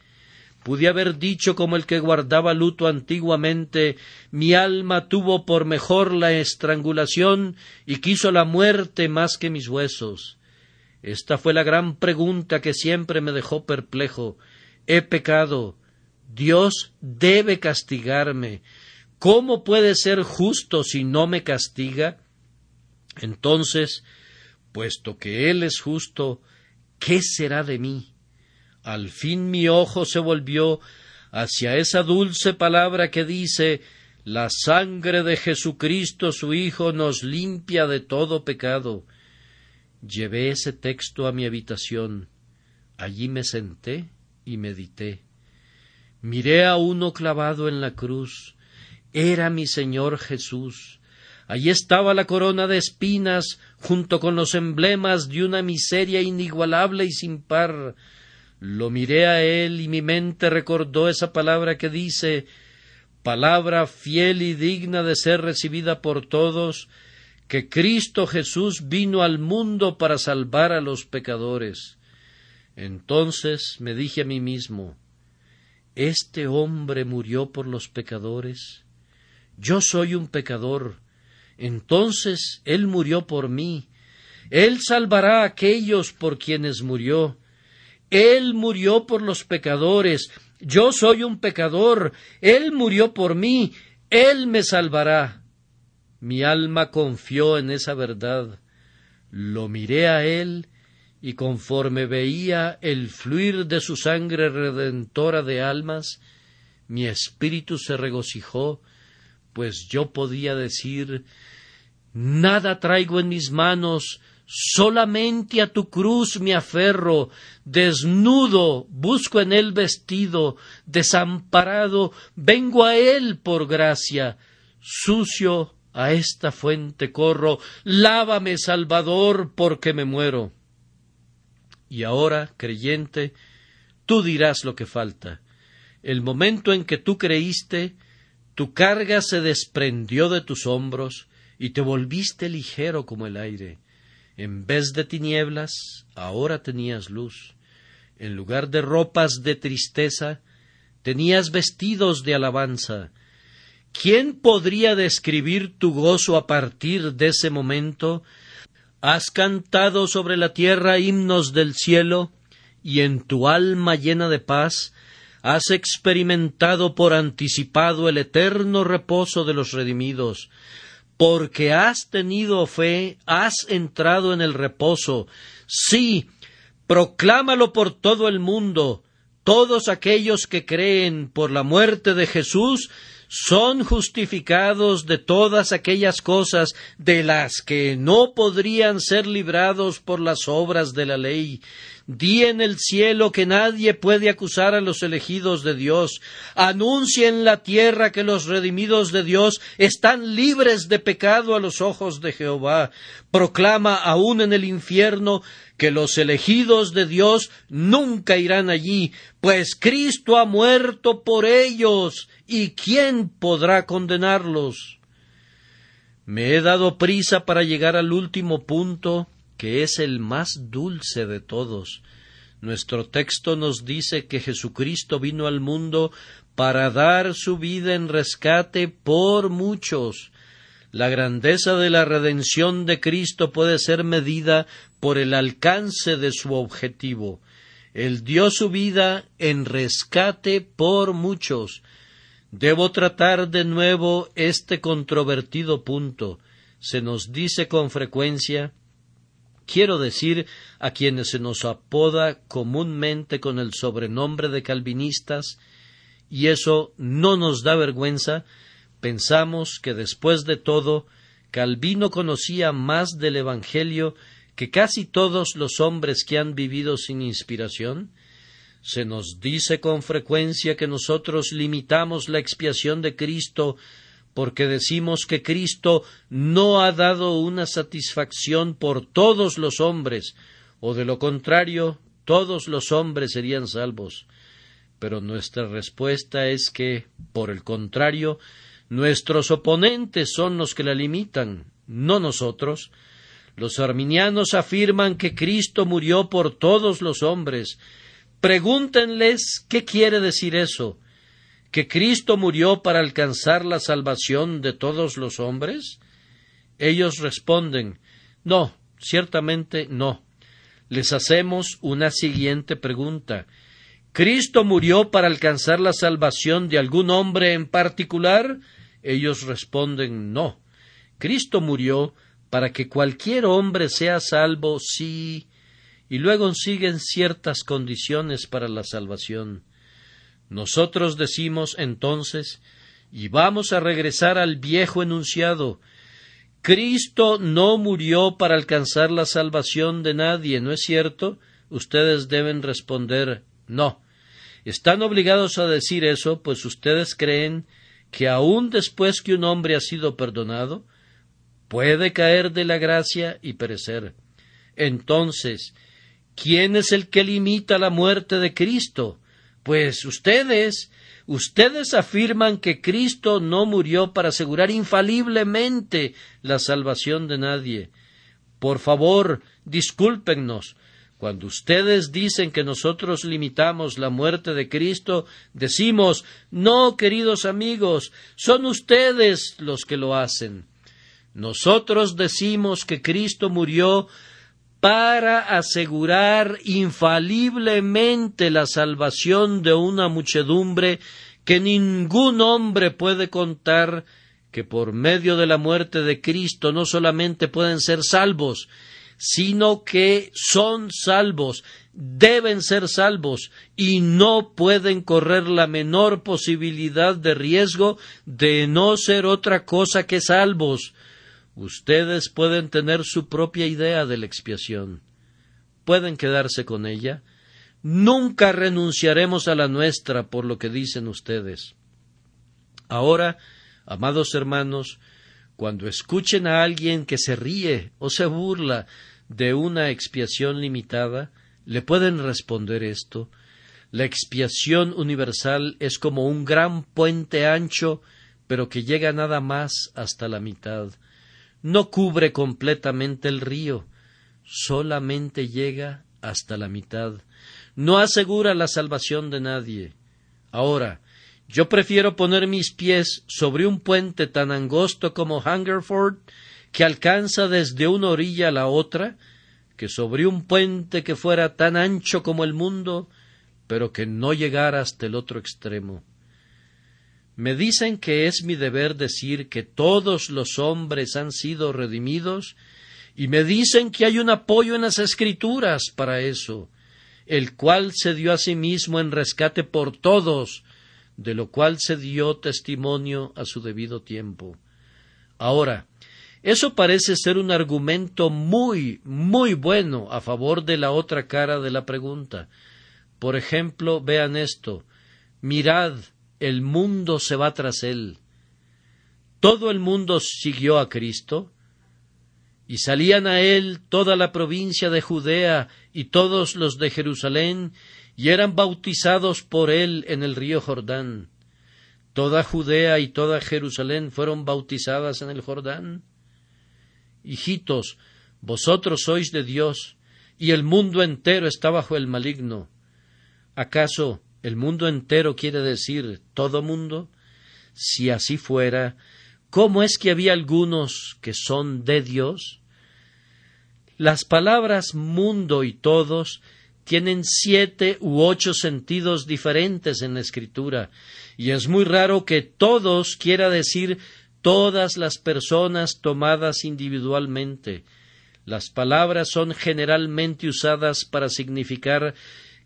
Pude haber dicho como el que guardaba luto antiguamente mi alma tuvo por mejor la estrangulación y quiso la muerte más que mis huesos. Esta fue la gran pregunta que siempre me dejó perplejo. He pecado. Dios debe castigarme. ¿Cómo puede ser justo si no me castiga? Entonces, puesto que Él es justo, ¿qué será de mí? Al fin mi ojo se volvió hacia esa dulce palabra que dice La sangre de Jesucristo su Hijo nos limpia de todo pecado. Llevé ese texto a mi habitación. Allí me senté y medité. Miré a uno clavado en la cruz. Era mi Señor Jesús. Allí estaba la corona de espinas junto con los emblemas de una miseria inigualable y sin par. Lo miré a él y mi mente recordó esa palabra que dice palabra fiel y digna de ser recibida por todos, que Cristo Jesús vino al mundo para salvar a los pecadores. Entonces me dije a mí mismo Este hombre murió por los pecadores. Yo soy un pecador. Entonces Él murió por mí. Él salvará a aquellos por quienes murió. Él murió por los pecadores. Yo soy un pecador. Él murió por mí. Él me salvará. Mi alma confió en esa verdad. Lo miré a Él y conforme veía el fluir de su sangre redentora de almas, mi espíritu se regocijó, pues yo podía decir Nada traigo en mis manos solamente a tu cruz me aferro, desnudo busco en él vestido, desamparado vengo a él por gracia, sucio a esta fuente corro, lávame, Salvador, porque me muero. Y ahora, creyente, tú dirás lo que falta. El momento en que tú creíste, tu carga se desprendió de tus hombros y te volviste ligero como el aire. En vez de tinieblas, ahora tenías luz. En lugar de ropas de tristeza, tenías vestidos de alabanza. ¿Quién podría describir tu gozo a partir de ese momento? Has cantado sobre la tierra himnos del cielo, y en tu alma llena de paz has experimentado por anticipado el eterno reposo de los redimidos porque has tenido fe, has entrado en el reposo. Sí, proclámalo por todo el mundo. Todos aquellos que creen por la muerte de Jesús son justificados de todas aquellas cosas de las que no podrían ser librados por las obras de la ley. Di en el cielo que nadie puede acusar a los elegidos de Dios. Anuncia en la tierra que los redimidos de Dios están libres de pecado a los ojos de Jehová. Proclama aún en el infierno que los elegidos de Dios nunca irán allí, pues Cristo ha muerto por ellos, y ¿quién podrá condenarlos? Me he dado prisa para llegar al último punto que es el más dulce de todos. Nuestro texto nos dice que Jesucristo vino al mundo para dar su vida en rescate por muchos. La grandeza de la redención de Cristo puede ser medida por el alcance de su objetivo. Él dio su vida en rescate por muchos. Debo tratar de nuevo este controvertido punto. Se nos dice con frecuencia Quiero decir a quienes se nos apoda comúnmente con el sobrenombre de calvinistas, y eso no nos da vergüenza, pensamos que después de todo Calvino conocía más del Evangelio que casi todos los hombres que han vivido sin inspiración. Se nos dice con frecuencia que nosotros limitamos la expiación de Cristo porque decimos que Cristo no ha dado una satisfacción por todos los hombres, o de lo contrario, todos los hombres serían salvos. Pero nuestra respuesta es que, por el contrario, nuestros oponentes son los que la limitan, no nosotros. Los arminianos afirman que Cristo murió por todos los hombres. Pregúntenles qué quiere decir eso que Cristo murió para alcanzar la salvación de todos los hombres? Ellos responden No, ciertamente no. Les hacemos una siguiente pregunta. ¿Cristo murió para alcanzar la salvación de algún hombre en particular? Ellos responden No. Cristo murió para que cualquier hombre sea salvo sí. Y luego siguen ciertas condiciones para la salvación. Nosotros decimos entonces, y vamos a regresar al viejo enunciado, Cristo no murió para alcanzar la salvación de nadie, ¿no es cierto? Ustedes deben responder no. Están obligados a decir eso, pues ustedes creen que aun después que un hombre ha sido perdonado, puede caer de la gracia y perecer. Entonces, ¿quién es el que limita la muerte de Cristo? Pues ustedes, ustedes afirman que Cristo no murió para asegurar infaliblemente la salvación de nadie. Por favor, discúlpennos. Cuando ustedes dicen que nosotros limitamos la muerte de Cristo, decimos No, queridos amigos, son ustedes los que lo hacen. Nosotros decimos que Cristo murió para asegurar infaliblemente la salvación de una muchedumbre que ningún hombre puede contar que por medio de la muerte de Cristo no solamente pueden ser salvos, sino que son salvos, deben ser salvos y no pueden correr la menor posibilidad de riesgo de no ser otra cosa que salvos, Ustedes pueden tener su propia idea de la expiación. Pueden quedarse con ella. Nunca renunciaremos a la nuestra por lo que dicen ustedes. Ahora, amados hermanos, cuando escuchen a alguien que se ríe o se burla de una expiación limitada, le pueden responder esto. La expiación universal es como un gran puente ancho, pero que llega nada más hasta la mitad no cubre completamente el río, solamente llega hasta la mitad, no asegura la salvación de nadie. Ahora, yo prefiero poner mis pies sobre un puente tan angosto como Hungerford, que alcanza desde una orilla a la otra, que sobre un puente que fuera tan ancho como el mundo, pero que no llegara hasta el otro extremo. Me dicen que es mi deber decir que todos los hombres han sido redimidos y me dicen que hay un apoyo en las escrituras para eso, el cual se dio a sí mismo en rescate por todos, de lo cual se dio testimonio a su debido tiempo. Ahora, eso parece ser un argumento muy, muy bueno a favor de la otra cara de la pregunta. Por ejemplo, vean esto. Mirad, el mundo se va tras él. Todo el mundo siguió a Cristo, y salían a él toda la provincia de Judea y todos los de Jerusalén, y eran bautizados por él en el río Jordán. Toda Judea y toda Jerusalén fueron bautizadas en el Jordán. Hijitos, vosotros sois de Dios, y el mundo entero está bajo el maligno. ¿Acaso el mundo entero quiere decir todo mundo. Si así fuera, ¿cómo es que había algunos que son de Dios? Las palabras mundo y todos tienen siete u ocho sentidos diferentes en la escritura, y es muy raro que todos quiera decir todas las personas tomadas individualmente. Las palabras son generalmente usadas para significar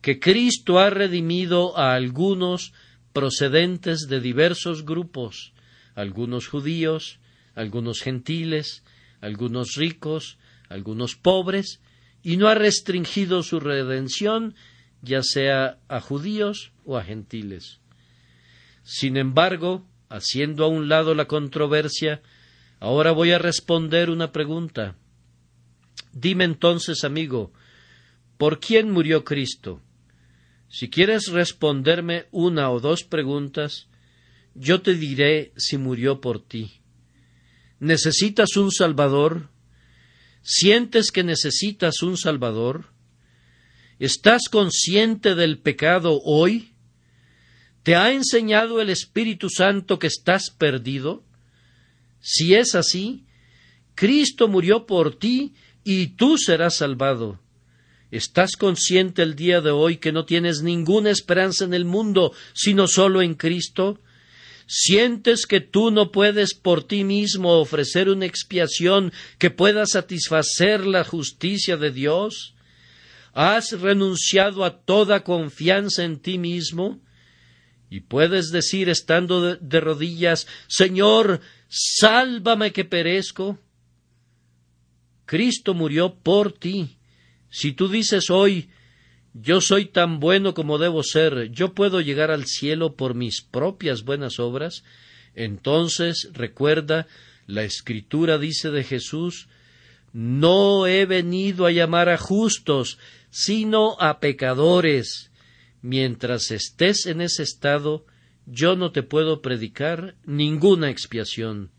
que Cristo ha redimido a algunos procedentes de diversos grupos, algunos judíos, algunos gentiles, algunos ricos, algunos pobres, y no ha restringido su redención ya sea a judíos o a gentiles. Sin embargo, haciendo a un lado la controversia, ahora voy a responder una pregunta. Dime entonces, amigo, ¿por quién murió Cristo? Si quieres responderme una o dos preguntas, yo te diré si murió por ti. ¿Necesitas un Salvador? ¿Sientes que necesitas un Salvador? ¿Estás consciente del pecado hoy? ¿Te ha enseñado el Espíritu Santo que estás perdido? Si es así, Cristo murió por ti y tú serás salvado. ¿Estás consciente el día de hoy que no tienes ninguna esperanza en el mundo sino solo en Cristo? ¿Sientes que tú no puedes por ti mismo ofrecer una expiación que pueda satisfacer la justicia de Dios? ¿Has renunciado a toda confianza en ti mismo? Y puedes decir estando de, rodillas, Señor, sálvame que perezco. Cristo murió por ti. Si tú dices hoy, yo soy tan bueno como debo ser, yo puedo llegar al cielo por mis propias buenas obras, entonces recuerda, la escritura dice de Jesús, no he venido a llamar a justos, sino a pecadores. Mientras estés en ese estado, yo no te puedo predicar ninguna expiación.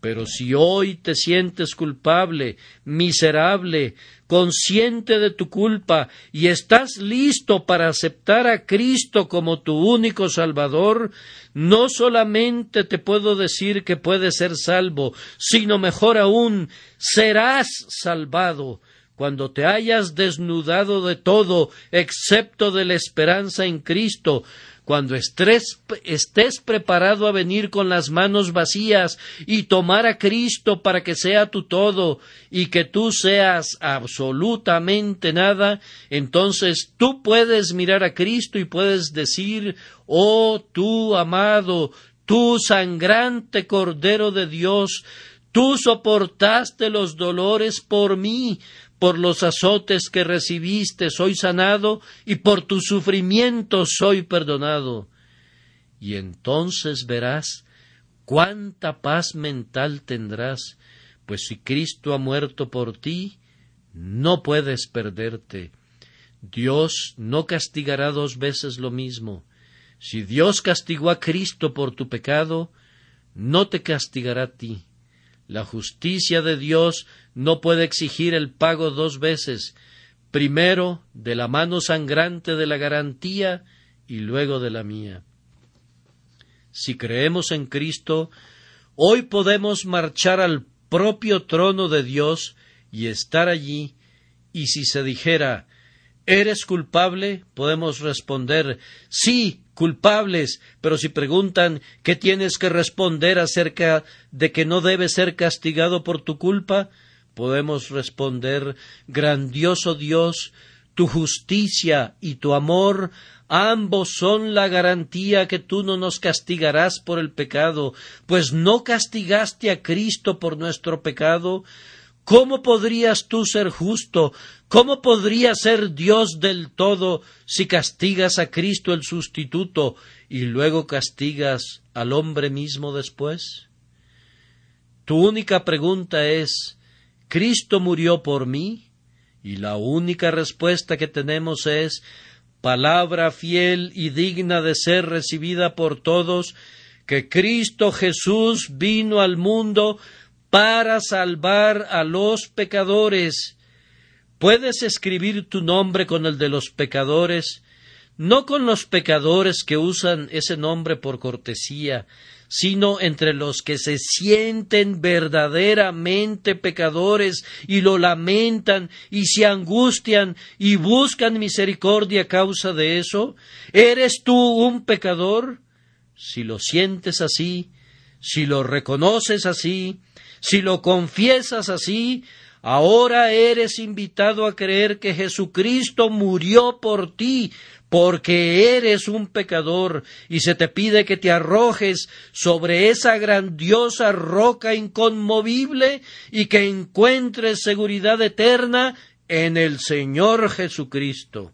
Pero si hoy te sientes culpable, miserable, consciente de tu culpa y estás listo para aceptar a Cristo como tu único Salvador, no solamente te puedo decir que puedes ser salvo, sino mejor aún, serás salvado cuando te hayas desnudado de todo excepto de la esperanza en Cristo, cuando estés, estés, preparado a venir con las manos vacías y tomar a Cristo para que sea tu todo y que tú seas absolutamente nada, entonces tú puedes mirar a Cristo y puedes decir, oh tú amado, tú sangrante Cordero de Dios, tú soportaste los dolores por mí, por los azotes que recibiste soy sanado, y por tus sufrimientos soy perdonado. Y entonces verás cuánta paz mental tendrás, pues si Cristo ha muerto por ti, no puedes perderte. Dios no castigará dos veces lo mismo. Si Dios castigó a Cristo por tu pecado, no te castigará a ti. La justicia de Dios no puede exigir el pago dos veces, primero de la mano sangrante de la garantía y luego de la mía. Si creemos en Cristo, hoy podemos marchar al propio trono de Dios y estar allí, y si se dijera ¿Eres culpable? Podemos responder sí, culpables, pero si preguntan ¿qué tienes que responder acerca de que no debes ser castigado por tu culpa? podemos responder Grandioso Dios, tu justicia y tu amor ambos son la garantía que tú no nos castigarás por el pecado, pues no castigaste a Cristo por nuestro pecado. ¿Cómo podrías tú ser justo? ¿Cómo podrías ser Dios del todo si castigas a Cristo el sustituto y luego castigas al hombre mismo después? Tu única pregunta es Cristo murió por mí y la única respuesta que tenemos es palabra fiel y digna de ser recibida por todos, que Cristo Jesús vino al mundo para salvar a los pecadores. Puedes escribir tu nombre con el de los pecadores, no con los pecadores que usan ese nombre por cortesía, sino entre los que se sienten verdaderamente pecadores y lo lamentan y se angustian y buscan misericordia a causa de eso? ¿Eres tú un pecador? Si lo sientes así, si lo reconoces así, si lo confiesas así, ahora eres invitado a creer que Jesucristo murió por ti porque eres un pecador y se te pide que te arrojes sobre esa grandiosa roca inconmovible y que encuentres seguridad eterna en el Señor Jesucristo.